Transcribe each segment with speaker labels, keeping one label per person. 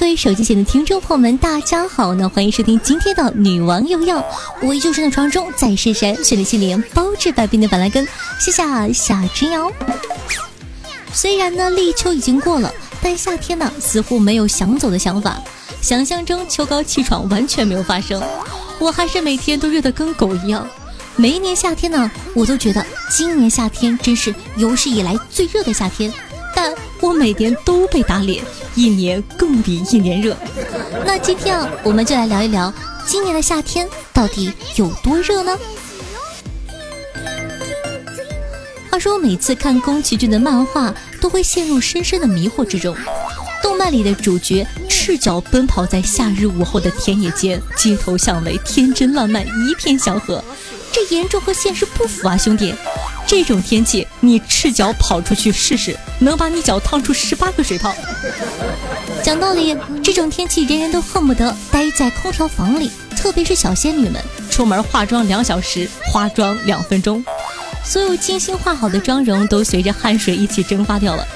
Speaker 1: 各位手机前的听众朋友们，大家好呢！欢迎收听今天的《女王又要》，我依旧身在床中，在深山训练心灵，包治百病的板蓝根，谢谢夏之瑶。虽然呢立秋已经过了，但夏天呢似乎没有想走的想法，想象中秋高气爽完全没有发生，我还是每天都热得跟狗一样。每一年夏天呢，我都觉得今年夏天真是有史以来最热的夏天，每年都被打脸，一年更比一年热。那今天啊，我们就来聊一聊今年的夏天到底有多热呢？话说，每次看宫崎骏的漫画，都会陷入深深的迷惑之中。动漫里的主角赤脚奔跑在夏日午后的田野间，街头巷尾天真烂漫，一片祥和。这严重和现实不符啊，兄弟！这种天气，你赤脚跑出去试试，能把你脚烫出十八个水泡。讲道理，这种天气，人人都恨不得待在空调房里，特别是小仙女们，出门化妆两小时，化妆两分钟，所有精心化好的妆容都随着汗水一起蒸发掉了。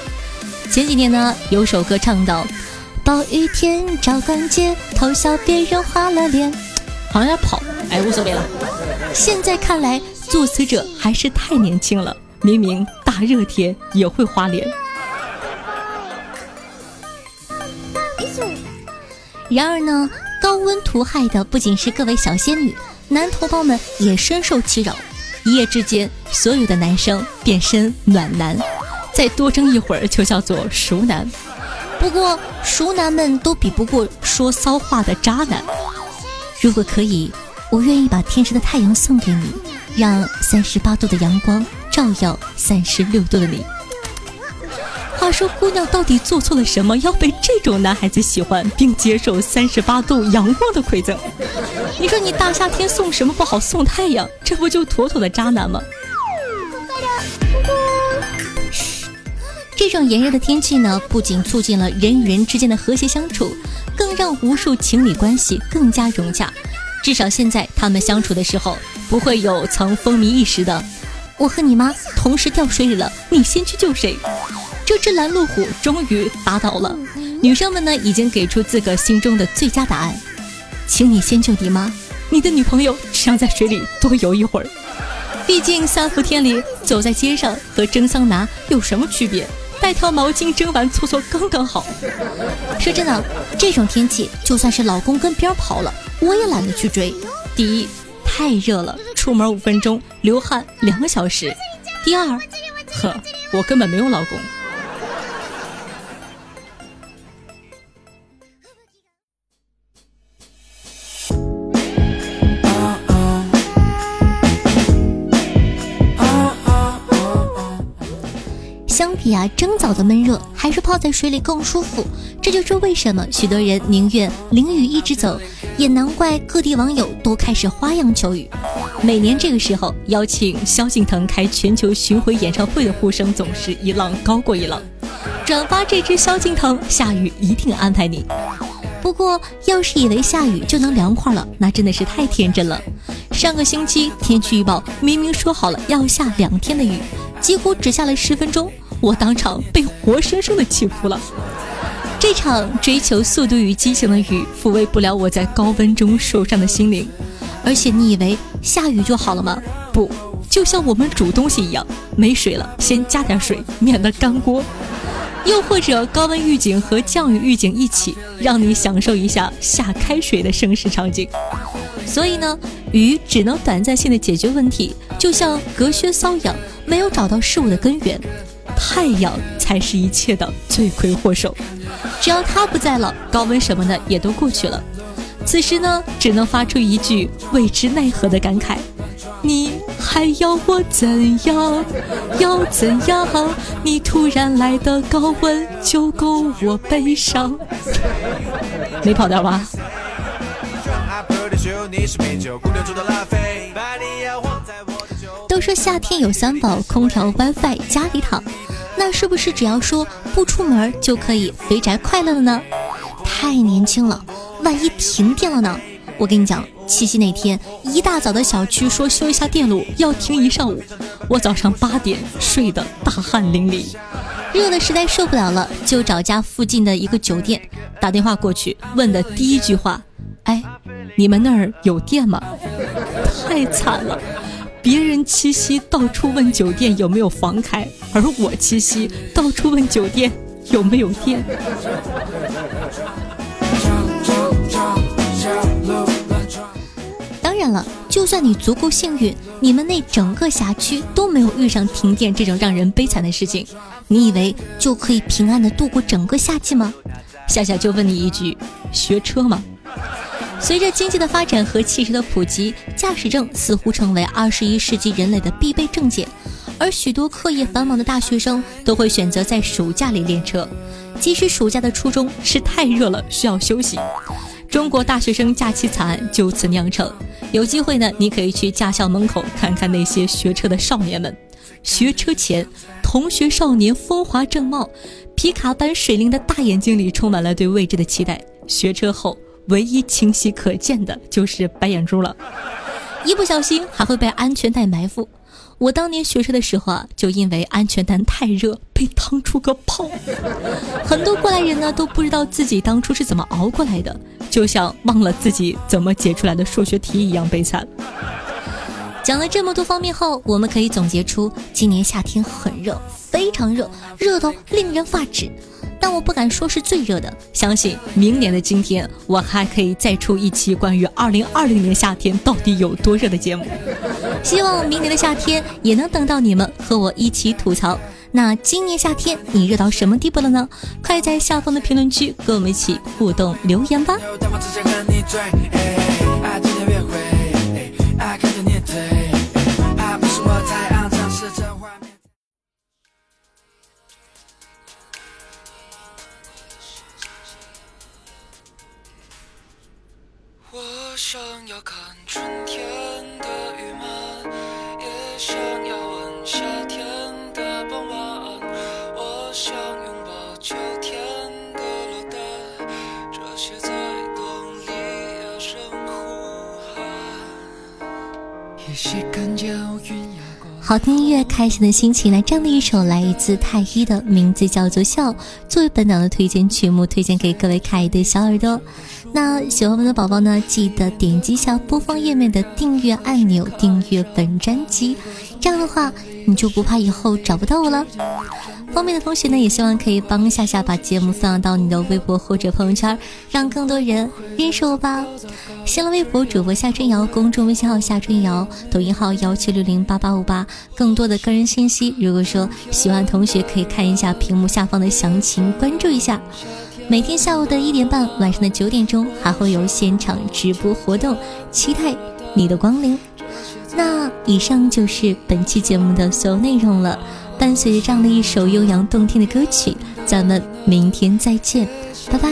Speaker 1: 前几年呢，有首歌唱到：“暴雨天照逛街，偷笑别人花了脸。”好像在跑，哎，无所谓了。现在看来，作词者还是太年轻了。明明大热天也会花脸。然而呢，高温涂害的不仅是各位小仙女，男同胞们也深受其扰。一夜之间，所有的男生变身暖男，再多争一会儿就叫做熟男。不过，熟男们都比不过说骚话的渣男。如果可以，我愿意把天上的太阳送给你，让三十八度的阳光照耀三十六度的你。话说，姑娘到底做错了什么，要被这种男孩子喜欢，并接受三十八度阳光的馈赠？你说你大夏天送什么不好？送太阳，这不就妥妥的渣男吗？这种炎热的天气呢，不仅促进了人与人之间的和谐相处，更让无数情侣关系更加融洽。至少现在他们相处的时候，不会有曾风靡一时的“我和你妈同时掉水里了，你先去救谁”。这只拦路虎终于打倒了。女生们呢，已经给出自个心中的最佳答案：请你先救你妈，你的女朋友只想在水里多游一会儿。毕竟三伏天里走在街上和蒸桑拿有什么区别？带条毛巾蒸完搓搓刚刚好。说真的，这种天气就算是老公跟边跑了，我也懒得去追。第一，太热了，出门五分钟流汗两个小时；第二，呵，我根本没有老公。相比啊，蒸澡的闷热，还是泡在水里更舒服。这就是为什么许多人宁愿淋雨一直走，也难怪各地网友都开始花样求雨。每年这个时候，邀请萧敬腾开全球巡回演唱会的呼声总是一浪高过一浪。转发这支萧敬腾，下雨一定安排你。不过，要是以为下雨就能凉快了，那真的是太天真了。上个星期天气预报明明说好了要下两天的雨，几乎只下了十分钟。我当场被活生生的气哭了。这场追求速度与激情的雨，抚慰不了我在高温中受伤的心灵。而且你以为下雨就好了吗？不，就像我们煮东西一样，没水了先加点水，免得干锅。又或者高温预警和降雨预警一起，让你享受一下下开水的盛世场景。所以呢，雨只能短暂性的解决问题，就像隔靴搔痒，没有找到事物的根源。太阳才是一切的罪魁祸首，只要它不在了，高温什么的也都过去了。此时呢，只能发出一句为之奈何的感慨：你还。还要我怎样？要怎样？你突然来的高温就够我悲伤。没跑调吧？都说夏天有三宝：空调、WiFi、家里躺。那是不是只要说不出门就可以肥宅快乐了呢？太年轻了，万一停电了呢？我跟你讲，七夕那天一大早的小区说修一下电路要停一上午，我早上八点睡得大汗淋漓，热的实在受不了了，就找家附近的一个酒店打电话过去，问的第一句话，哎，你们那儿有电吗？太惨了。别人七夕到处问酒店有没有房开，而我七夕到处问酒店有没有电。当然了，就算你足够幸运，你们那整个辖区都没有遇上停电这种让人悲惨的事情，你以为就可以平安的度过整个夏季吗？夏夏就问你一句：学车吗？随着经济的发展和汽车的普及，驾驶证似乎成为二十一世纪人类的必备证件。而许多课业繁忙的大学生都会选择在暑假里练车，即使暑假的初衷是太热了需要休息。中国大学生假期惨案就此酿成。有机会呢，你可以去驾校门口看看那些学车的少年们。学车前，同学少年风华正茂，皮卡般水灵的大眼睛里充满了对未知的期待。学车后。唯一清晰可见的就是白眼珠了，一不小心还会被安全带埋伏。我当年学车的时候啊，就因为安全带太热被烫出个泡。很多过来人呢都不知道自己当初是怎么熬过来的，就像忘了自己怎么解出来的数学题一样悲惨。讲了这么多方面后，我们可以总结出今年夏天很热，非常热，热到令人发指。但我不敢说是最热的，相信明年的今天，我还可以再出一期关于二零二零年夏天到底有多热的节目。希望明年的夏天也能等到你们和我一起吐槽。那今年夏天你热到什么地步了呢？快在下方的评论区跟我们一起互动留言吧。想要看春天的雨漫，也想要闻夏天的傍晚。我想拥抱秋天的落单，这些在冬里哑声呼喊。也许看见云。好听音乐，开心的心情。来，这样的一首来自太一的名字叫做《笑》，作为本档的推荐曲目，推荐给各位可爱的小耳朵。那喜欢我们的宝宝呢，记得点击一下播放页面的订阅按钮，订阅本专辑。这样的话，你就不怕以后找不到我了。方便的同学呢，也希望可以帮夏夏把节目分享到你的微博或者朋友圈，让更多人认识我吧。新浪微博主播夏春瑶，公众微信号夏春瑶，抖音号幺七六零八八五八。更多的个人信息，如果说喜欢同学可以看一下屏幕下方的详情，关注一下。每天下午的一点半，晚上的九点钟还会有现场直播活动，期待你的光临。那以上就是本期节目的所有内容了。伴随着这样的一首悠扬动听的歌曲，咱们明天再见，拜拜。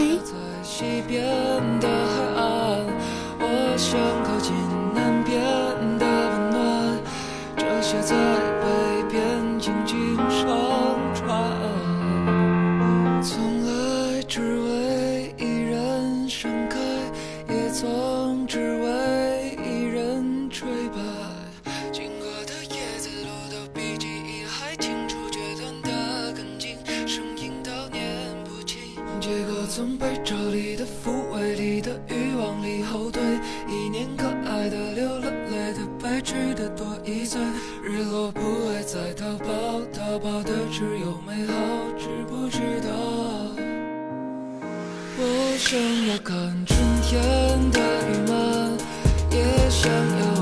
Speaker 2: 从被这里的抚慰里的欲望里后退，一年可爱的流了泪的白痴的多一岁，日落不会再逃跑，逃跑的只有美好，知不知道？我想要看春天的雨漫，也想要